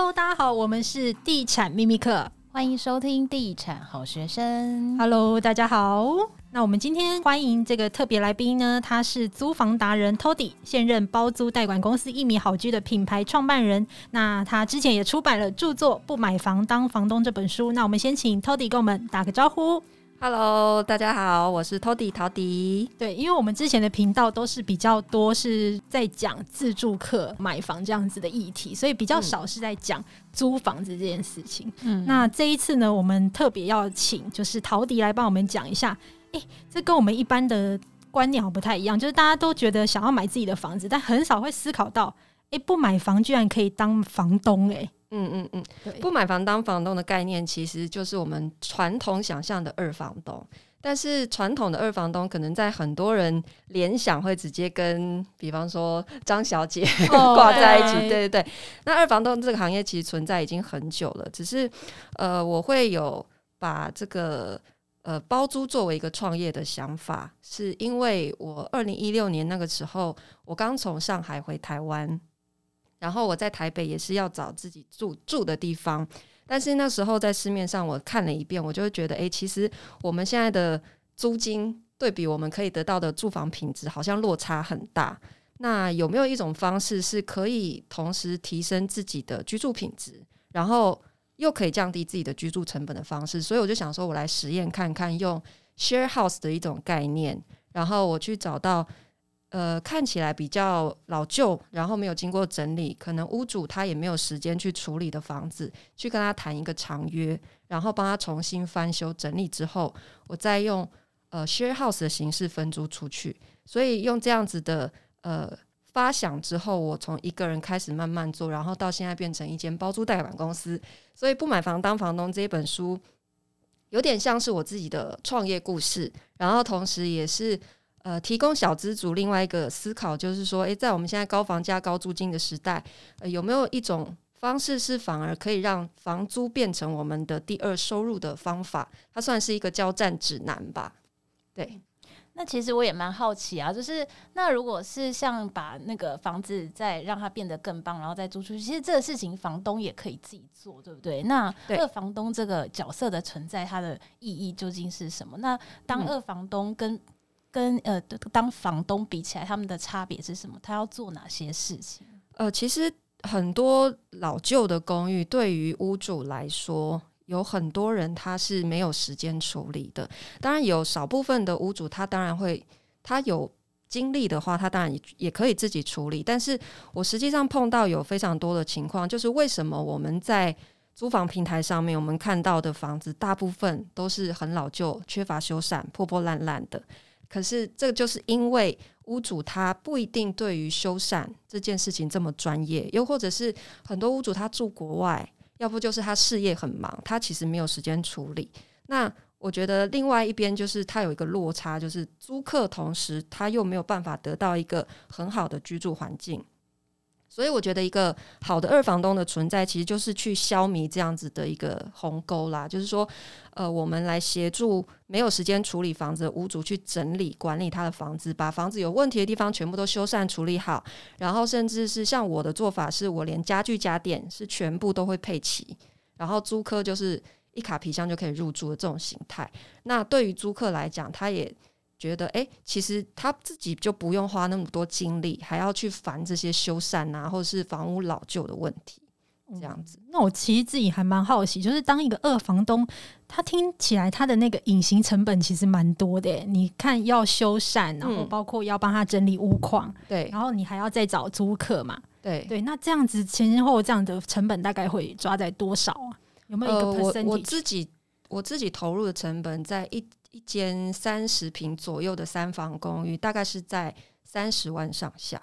Hello，大家好，我们是地产秘密课，欢迎收听地产好学生。Hello，大家好。那我们今天欢迎这个特别来宾呢，他是租房达人 Tody，现任包租代管公司一米好居的品牌创办人。那他之前也出版了著作《不买房当房东》这本书。那我们先请 Tody 跟我们打个招呼。Hello，大家好，我是 Tody 陶迪。对，因为我们之前的频道都是比较多是在讲自住客买房这样子的议题，所以比较少是在讲租房子这件事情。嗯，那这一次呢，我们特别要请就是陶迪来帮我们讲一下。哎，这跟我们一般的观念好不太一样，就是大家都觉得想要买自己的房子，但很少会思考到，哎，不买房居然可以当房东，哎。嗯嗯嗯，不买房当房东的概念，其实就是我们传统想象的二房东。但是传统的二房东，可能在很多人联想会直接跟，比方说张小姐 挂在一起。Oh, 对对对，那二房东这个行业其实存在已经很久了，只是呃，我会有把这个呃包租作为一个创业的想法，是因为我二零一六年那个时候，我刚从上海回台湾。然后我在台北也是要找自己住住的地方，但是那时候在市面上我看了一遍，我就会觉得，诶，其实我们现在的租金对比我们可以得到的住房品质，好像落差很大。那有没有一种方式是可以同时提升自己的居住品质，然后又可以降低自己的居住成本的方式？所以我就想说，我来实验看看，用 share house 的一种概念，然后我去找到。呃，看起来比较老旧，然后没有经过整理，可能屋主他也没有时间去处理的房子，去跟他谈一个长约，然后帮他重新翻修整理之后，我再用呃 share house 的形式分租出去。所以用这样子的呃发想之后，我从一个人开始慢慢做，然后到现在变成一间包租代管公司。所以不买房当房东这一本书，有点像是我自己的创业故事，然后同时也是。呃，提供小资族另外一个思考，就是说，诶，在我们现在高房价、高租金的时代，呃，有没有一种方式是反而可以让房租变成我们的第二收入的方法？它算是一个交战指南吧。对，那其实我也蛮好奇啊，就是那如果是像把那个房子再让它变得更棒，然后再租出去，其实这个事情房东也可以自己做，对不对？那二房东这个角色的存在，它的意义究竟是什么？那当二房东跟跟呃，当房东比起来，他们的差别是什么？他要做哪些事情？呃，其实很多老旧的公寓，对于屋主来说，有很多人他是没有时间处理的。当然，有少部分的屋主，他当然会，他有精力的话，他当然也也可以自己处理。但是我实际上碰到有非常多的情况，就是为什么我们在租房平台上面，我们看到的房子大部分都是很老旧、缺乏修缮、破破烂烂的。可是，这就是因为屋主他不一定对于修缮这件事情这么专业，又或者是很多屋主他住国外，要不就是他事业很忙，他其实没有时间处理。那我觉得另外一边就是他有一个落差，就是租客同时他又没有办法得到一个很好的居住环境。所以我觉得一个好的二房东的存在，其实就是去消弭这样子的一个鸿沟啦。就是说，呃，我们来协助没有时间处理房子的屋主去整理管理他的房子，把房子有问题的地方全部都修缮处理好。然后甚至是像我的做法，是我连家具家电是全部都会配齐，然后租客就是一卡皮箱就可以入住的这种形态。那对于租客来讲，他也。觉得哎，其实他自己就不用花那么多精力，还要去烦这些修缮啊，或者是房屋老旧的问题，这样子。嗯，那我其实自己还蛮好奇，就是当一个二房东，他听起来他的那个隐形成本其实蛮多的。你看，要修缮，然后包括要帮他整理屋况，对，然后你还要再找租客嘛，对对。那这样子前前后后这样的成本大概会抓在多少啊？有没有一个我我自己我自己投入的成本在一。一间三十平左右的三房公寓，大概是在三十万上下。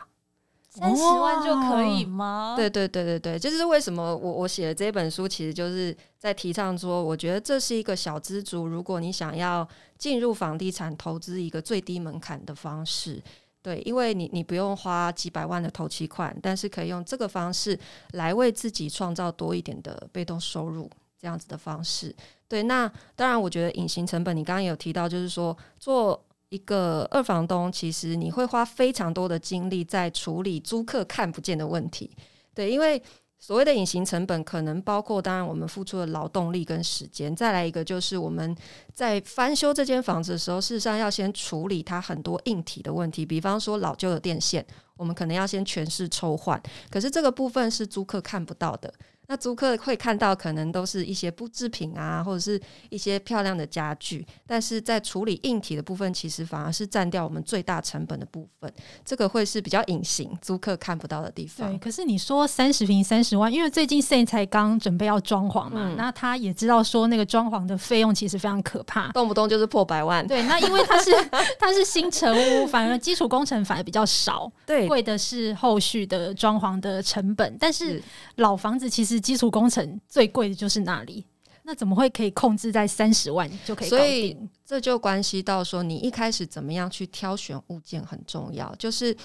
三十万就可以吗？对对对对对，就是为什么我我写的这本书，其实就是在提倡说，我觉得这是一个小资族，如果你想要进入房地产投资，一个最低门槛的方式。对，因为你你不用花几百万的头期款，但是可以用这个方式来为自己创造多一点的被动收入。这样子的方式，对，那当然，我觉得隐形成本，你刚刚有提到，就是说做一个二房东，其实你会花非常多的精力在处理租客看不见的问题，对，因为所谓的隐形成本，可能包括当然我们付出的劳动力跟时间，再来一个就是我们在翻修这间房子的时候，事实上要先处理它很多硬体的问题，比方说老旧的电线，我们可能要先全市抽换，可是这个部分是租客看不到的。那租客会看到，可能都是一些布制品啊，或者是一些漂亮的家具，但是在处理硬体的部分，其实反而是占掉我们最大成本的部分。这个会是比较隐形，租客看不到的地方。对，可是你说三十平三十万，因为最近现在才刚准备要装潢嘛，嗯、那他也知道说那个装潢的费用其实非常可怕，动不动就是破百万。对，那因为它是它是新城屋，反而基础工程反而比较少，对，贵的是后续的装潢的成本，但是老房子其实。基础工程最贵的就是那里，那怎么会可以控制在三十万就可以？所以这就关系到说，你一开始怎么样去挑选物件很重要。就是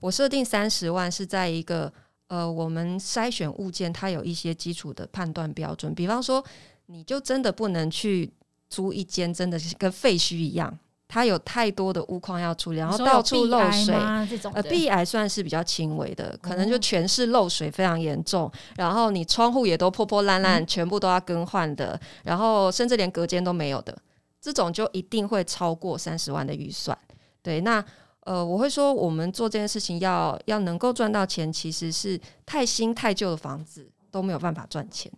我设定三十万是在一个呃，我们筛选物件，它有一些基础的判断标准。比方说，你就真的不能去租一间真的是跟废墟一样。它有太多的屋框要处理，然后到处漏水，呃，壁癌算是比较轻微的，可能就全是漏水非常严重，嗯、然后你窗户也都破破烂烂，嗯、全部都要更换的，然后甚至连隔间都没有的，这种就一定会超过三十万的预算。对，那呃，我会说我们做这件事情要要能够赚到钱，其实是太新太旧的房子都没有办法赚钱。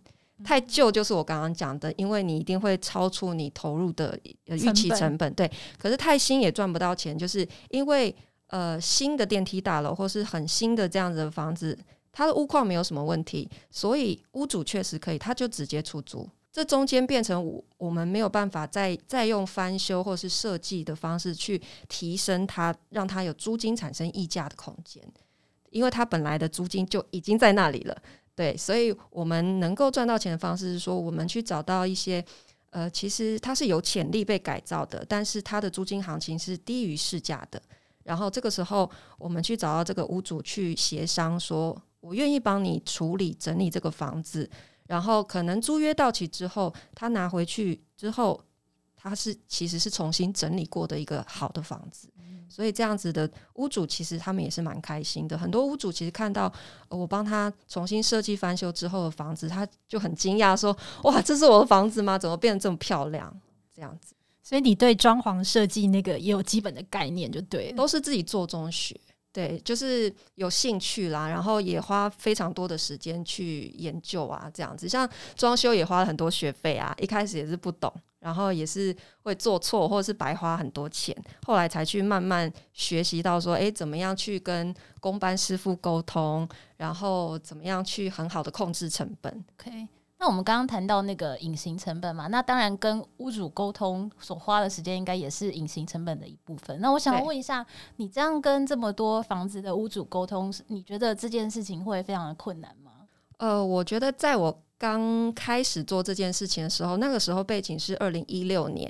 太旧就是我刚刚讲的，因为你一定会超出你投入的预期成本，对。可是太新也赚不到钱，就是因为呃新的电梯大楼或是很新的这样子的房子，它的屋况没有什么问题，所以屋主确实可以，他就直接出租。这中间变成我我们没有办法再再用翻修或是设计的方式去提升它，让它有租金产生溢价的空间，因为它本来的租金就已经在那里了。对，所以我们能够赚到钱的方式是说，我们去找到一些，呃，其实它是有潜力被改造的，但是它的租金行情是低于市价的。然后这个时候，我们去找到这个屋主去协商，说我愿意帮你处理整理这个房子，然后可能租约到期之后，他拿回去之后，他是其实是重新整理过的一个好的房子。所以这样子的屋主其实他们也是蛮开心的。很多屋主其实看到我帮他重新设计翻修之后的房子，他就很惊讶说：“哇，这是我的房子吗？怎么变得这么漂亮？”这样子。所以你对装潢设计那个也有基本的概念，就对，都是自己做中学，对，就是有兴趣啦，然后也花非常多的时间去研究啊，这样子。像装修也花了很多学费啊，一开始也是不懂。然后也是会做错，或者是白花很多钱，后来才去慢慢学习到说，诶，怎么样去跟工班师傅沟通，然后怎么样去很好的控制成本。OK，那我们刚刚谈到那个隐形成本嘛，那当然跟屋主沟通所花的时间，应该也是隐形成本的一部分。那我想问一下，你这样跟这么多房子的屋主沟通，你觉得这件事情会非常的困难吗？呃，我觉得在我刚开始做这件事情的时候，那个时候背景是二零一六年，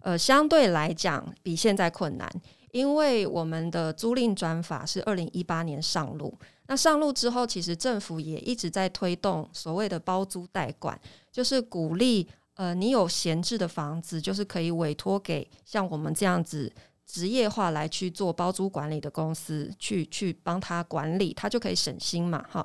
呃，相对来讲比现在困难，因为我们的租赁转法是二零一八年上路。那上路之后，其实政府也一直在推动所谓的包租代管，就是鼓励呃，你有闲置的房子，就是可以委托给像我们这样子职业化来去做包租管理的公司去去帮他管理，他就可以省心嘛，哈。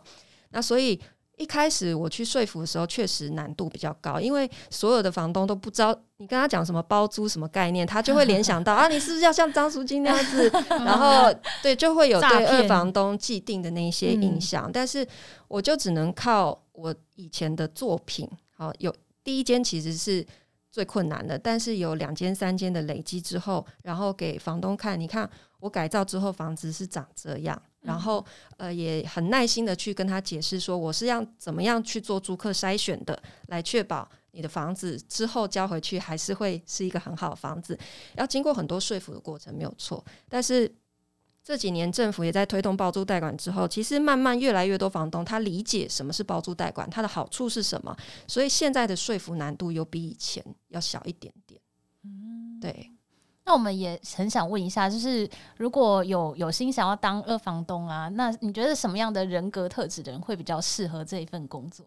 那所以。一开始我去说服的时候，确实难度比较高，因为所有的房东都不知道你跟他讲什么包租什么概念，他就会联想到啊，你是不是要像张淑金那样子？然后对，就会有对二房东既定的那些印象。但是我就只能靠我以前的作品，好，有第一间其实是最困难的，但是有两间、三间的累积之后，然后给房东看，你看我改造之后房子是长这样。然后，呃，也很耐心的去跟他解释说，我是要怎么样去做租客筛选的，来确保你的房子之后交回去还是会是一个很好的房子。要经过很多说服的过程，没有错。但是这几年政府也在推动包租代管之后，其实慢慢越来越多房东他理解什么是包租代管，它的好处是什么，所以现在的说服难度有比以前要小一点点。嗯，对。那我们也很想问一下，就是如果有有心想要当二房东啊，那你觉得什么样的人格特质的人会比较适合这一份工作？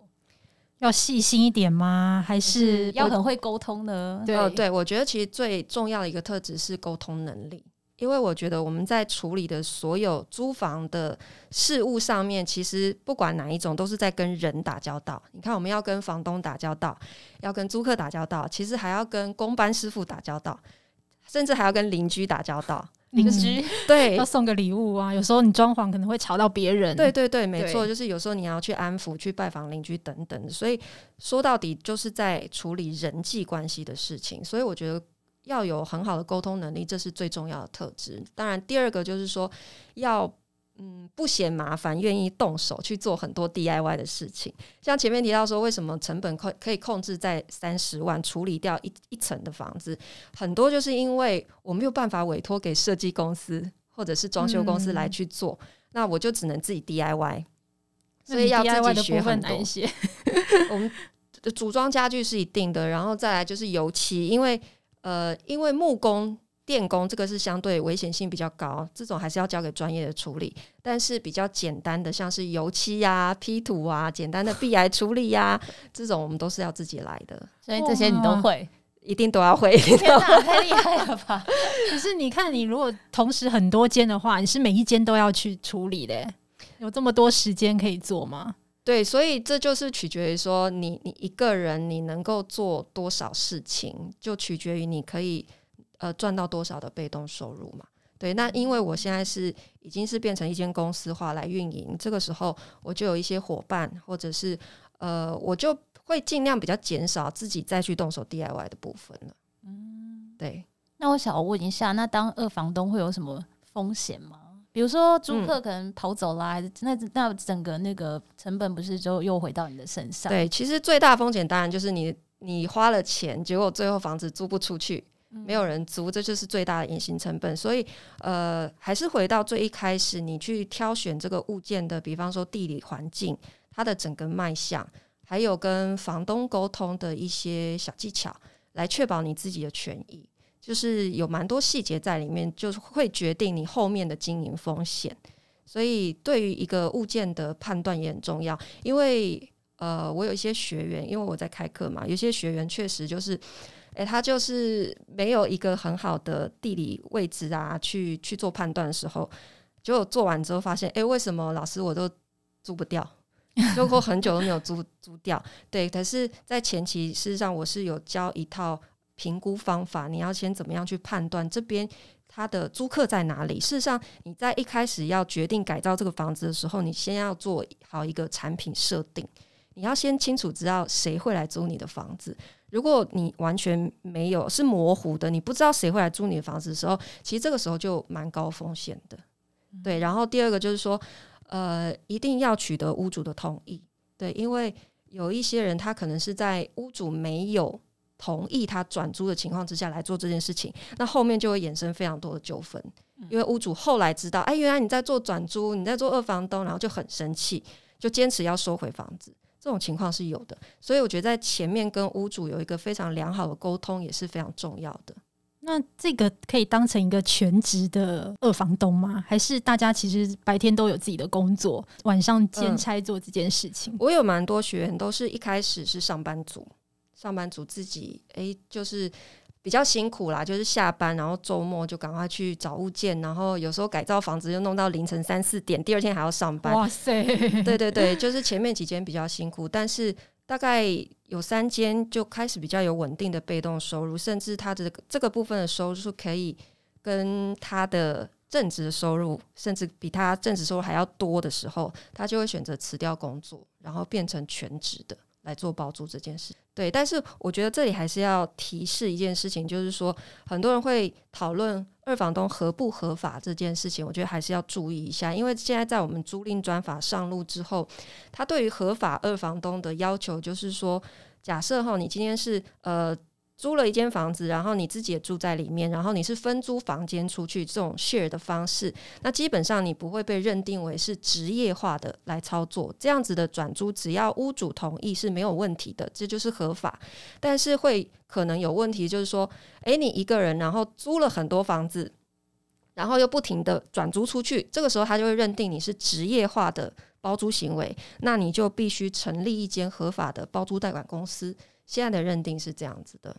要细心一点吗？还是要很会沟通呢？对，对，我觉得其实最重要的一个特质是沟通能力。因为我觉得我们在处理的所有租房的事务上面，其实不管哪一种，都是在跟人打交道。你看，我们要跟房东打交道，要跟租客打交道，其实还要跟工班师傅打交道，甚至还要跟邻居打交道。邻居、嗯、对，要送个礼物啊，有时候你装潢可能会吵到别人。对对对，没错，就是有时候你要去安抚、去拜访邻居等等。所以说到底就是在处理人际关系的事情。所以我觉得要有很好的沟通能力，这是最重要的特质。当然，第二个就是说要。嗯，不嫌麻烦，愿意动手去做很多 DIY 的事情。像前面提到说，为什么成本可可以控制在三十万处理掉一一层的房子，很多就是因为我没有办法委托给设计公司或者是装修公司来去做，嗯、那我就只能自己 DIY。所以要自己学很多。我们组装家具是一定的，然后再来就是油漆，因为呃，因为木工。电工这个是相对危险性比较高，这种还是要交给专业的处理。但是比较简单的，像是油漆呀、啊、P 图啊、简单的壁癌处理呀、啊，这种我们都是要自己来的。所以这些你都会，一定都要会。天哪，太厉害了吧！可是你看，你如果同时很多间的话，你是每一间都要去处理的，有这么多时间可以做吗？对，所以这就是取决于说你你一个人你能够做多少事情，就取决于你可以。呃，赚到多少的被动收入嘛？对，那因为我现在是已经是变成一间公司化来运营，这个时候我就有一些伙伴，或者是呃，我就会尽量比较减少自己再去动手 DIY 的部分了。嗯，对。那我想问一下，那当二房东会有什么风险吗？比如说租客可能跑走啦，还是、嗯、那那整个那个成本不是就又回到你的身上？对，其实最大风险当然就是你你花了钱，结果最后房子租不出去。没有人租，这就是最大的隐形成本。所以，呃，还是回到最一开始，你去挑选这个物件的，比方说地理环境、它的整个卖相，还有跟房东沟通的一些小技巧，来确保你自己的权益。就是有蛮多细节在里面，就是会决定你后面的经营风险。所以，对于一个物件的判断也很重要。因为，呃，我有一些学员，因为我在开课嘛，有些学员确实就是。诶，他就是没有一个很好的地理位置啊，去去做判断的时候，结果做完之后发现，诶，为什么老师我都租不掉？租过很久都没有租租掉。对，可是，在前期事实上我是有教一套评估方法，你要先怎么样去判断这边他的租客在哪里？事实上，你在一开始要决定改造这个房子的时候，你先要做好一个产品设定，你要先清楚知道谁会来租你的房子。如果你完全没有是模糊的，你不知道谁会来租你的房子的时候，其实这个时候就蛮高风险的。对，然后第二个就是说，呃，一定要取得屋主的同意。对，因为有一些人他可能是在屋主没有同意他转租的情况之下来做这件事情，那后面就会衍生非常多的纠纷。因为屋主后来知道，哎，原来你在做转租，你在做二房东，然后就很生气，就坚持要收回房子。这种情况是有的，所以我觉得在前面跟屋主有一个非常良好的沟通也是非常重要的。那这个可以当成一个全职的二房东吗？还是大家其实白天都有自己的工作，晚上兼差做这件事情？嗯，我有蛮多学员都是一开始是上班族，上班族自己诶，就是。比较辛苦啦，就是下班然后周末就赶快去找物件，然后有时候改造房子就弄到凌晨三四点，第二天还要上班。哇塞！对对对，就是前面几间比较辛苦，但是大概有三间就开始比较有稳定的被动收入，甚至他的这个部分的收入可以跟他的正职的收入，甚至比他正职收入还要多的时候，他就会选择辞掉工作，然后变成全职的。来做包租这件事，对，但是我觉得这里还是要提示一件事情，就是说很多人会讨论二房东合不合法这件事情，我觉得还是要注意一下，因为现在在我们租赁专法上路之后，他对于合法二房东的要求就是说，假设哈，你今天是呃。租了一间房子，然后你自己也住在里面，然后你是分租房间出去这种 share 的方式，那基本上你不会被认定为是职业化的来操作，这样子的转租只要屋主同意是没有问题的，这就是合法。但是会可能有问题，就是说，诶，你一个人然后租了很多房子，然后又不停的转租出去，这个时候他就会认定你是职业化的包租行为，那你就必须成立一间合法的包租代管公司。现在的认定是这样子的。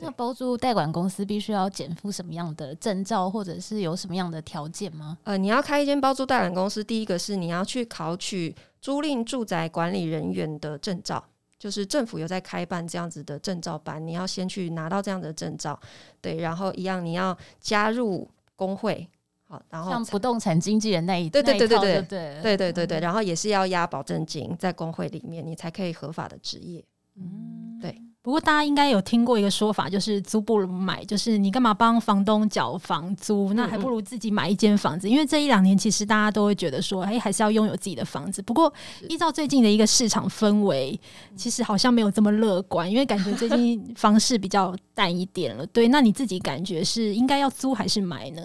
那包租代管公司必须要减负什么样的证照，或者是有什么样的条件吗？呃，你要开一间包租代管公司，第一个是你要去考取租赁住宅管理人员的证照，就是政府有在开办这样子的证照班，你要先去拿到这样的证照。对，然后一样你要加入工会，好，然后像不动产经纪人那一对对对对对对对对对对，然后也是要押保证金在工会里面，你才可以合法的职业。嗯，对。不过大家应该有听过一个说法，就是租不如买，就是你干嘛帮房东缴房租？那还不如自己买一间房子。因为这一两年其实大家都会觉得说，哎，还是要拥有自己的房子。不过依照最近的一个市场氛围，其实好像没有这么乐观，因为感觉最近房市比较淡一点了。对，那你自己感觉是应该要租还是买呢？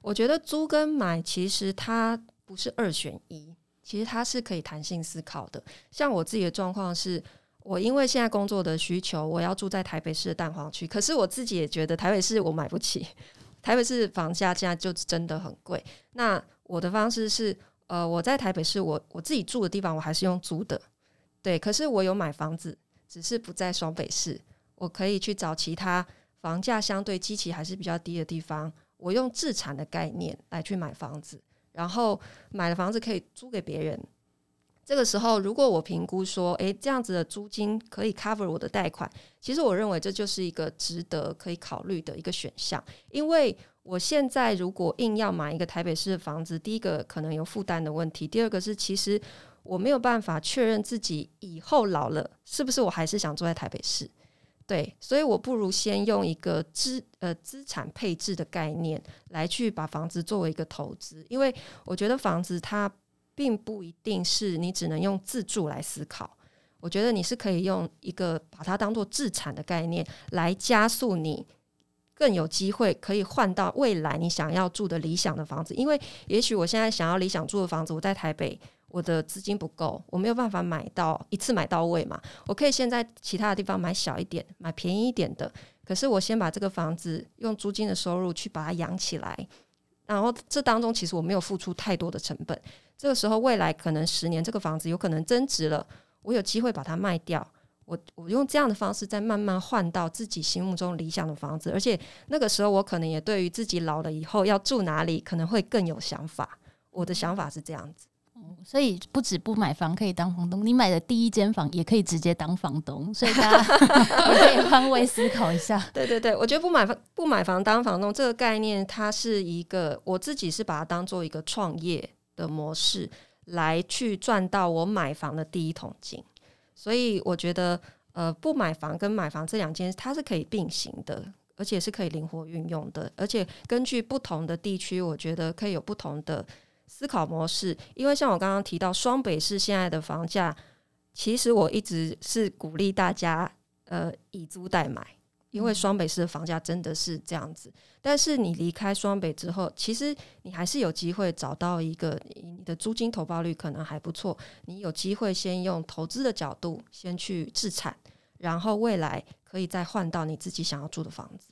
我觉得租跟买其实它不是二选一，其实它是可以弹性思考的。像我自己的状况是。我因为现在工作的需求，我要住在台北市的蛋黄区。可是我自己也觉得台北市我买不起，台北市房价现在就真的很贵。那我的方式是，呃，我在台北市，我我自己住的地方我还是用租的，对。可是我有买房子，只是不在双北市，我可以去找其他房价相对基期还是比较低的地方，我用自产的概念来去买房子，然后买了房子可以租给别人。这个时候，如果我评估说，诶，这样子的租金可以 cover 我的贷款，其实我认为这就是一个值得可以考虑的一个选项。因为我现在如果硬要买一个台北市的房子，第一个可能有负担的问题，第二个是其实我没有办法确认自己以后老了是不是我还是想住在台北市。对，所以我不如先用一个资呃资产配置的概念来去把房子作为一个投资，因为我觉得房子它。并不一定是你只能用自住来思考，我觉得你是可以用一个把它当做自产的概念来加速你更有机会可以换到未来你想要住的理想的房子。因为也许我现在想要理想住的房子，我在台北，我的资金不够，我没有办法买到一次买到位嘛。我可以先在其他的地方买小一点、买便宜一点的，可是我先把这个房子用租金的收入去把它养起来。然后这当中其实我没有付出太多的成本，这个时候未来可能十年这个房子有可能增值了，我有机会把它卖掉，我我用这样的方式再慢慢换到自己心目中理想的房子，而且那个时候我可能也对于自己老了以后要住哪里可能会更有想法，我的想法是这样子。所以不止不买房可以当房东，你买的第一间房也可以直接当房东，所以大家 也可以换位思考一下。对对对，我觉得不买房不买房当房东这个概念，它是一个我自己是把它当做一个创业的模式来去赚到我买房的第一桶金。所以我觉得呃，不买房跟买房这两件它是可以并行的，而且是可以灵活运用的，而且根据不同的地区，我觉得可以有不同的。思考模式，因为像我刚刚提到双北市现在的房价，其实我一直是鼓励大家呃以租代买，因为双北市的房价真的是这样子。但是你离开双北之后，其实你还是有机会找到一个你的租金投报率可能还不错，你有机会先用投资的角度先去置产，然后未来可以再换到你自己想要住的房子。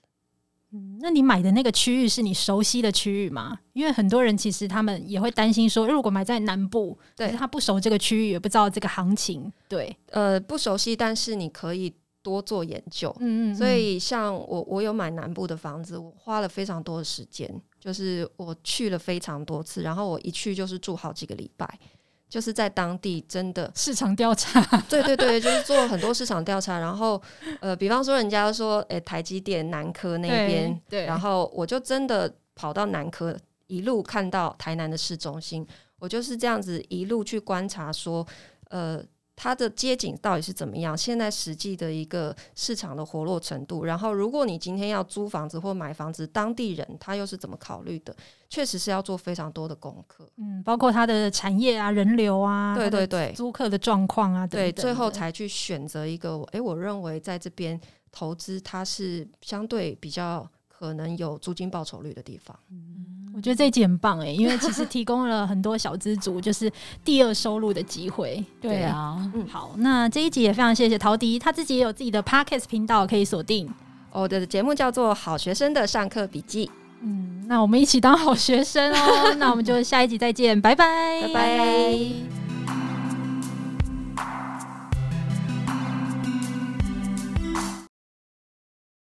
嗯，那你买的那个区域是你熟悉的区域吗？因为很多人其实他们也会担心说，如果买在南部，对，他不熟这个区域，也不知道这个行情，对，呃，不熟悉，但是你可以多做研究。嗯，嗯嗯。所以像我，我有买南部的房子，我花了非常多的时间，就是我去了非常多次，然后我一去就是住好几个礼拜。就是在当地真的市场调查，对对对，就是做了很多市场调查，然后呃，比方说人家说，诶、欸，台积电南科那边，对，然后我就真的跑到南科，一路看到台南的市中心，我就是这样子一路去观察，说，呃。它的街景到底是怎么样？现在实际的一个市场的活络程度，然后如果你今天要租房子或买房子，当地人他又是怎么考虑的？确实是要做非常多的功课，嗯，包括它的产业啊、人流啊，对对对，租客的状况啊，对，最后才去选择一个，诶，我认为在这边投资它是相对比较可能有租金报酬率的地方。嗯。我觉得这一集很棒哎，因为其实提供了很多小资族就是第二收入的机会。对啊，嗯，好，那这一集也非常谢谢陶迪，他自己也有自己的 Podcast 频道可以锁定。我的节目叫做《好学生的上课笔记》。嗯，那我们一起当好学生哦。那我们就下一集再见，拜拜，拜拜。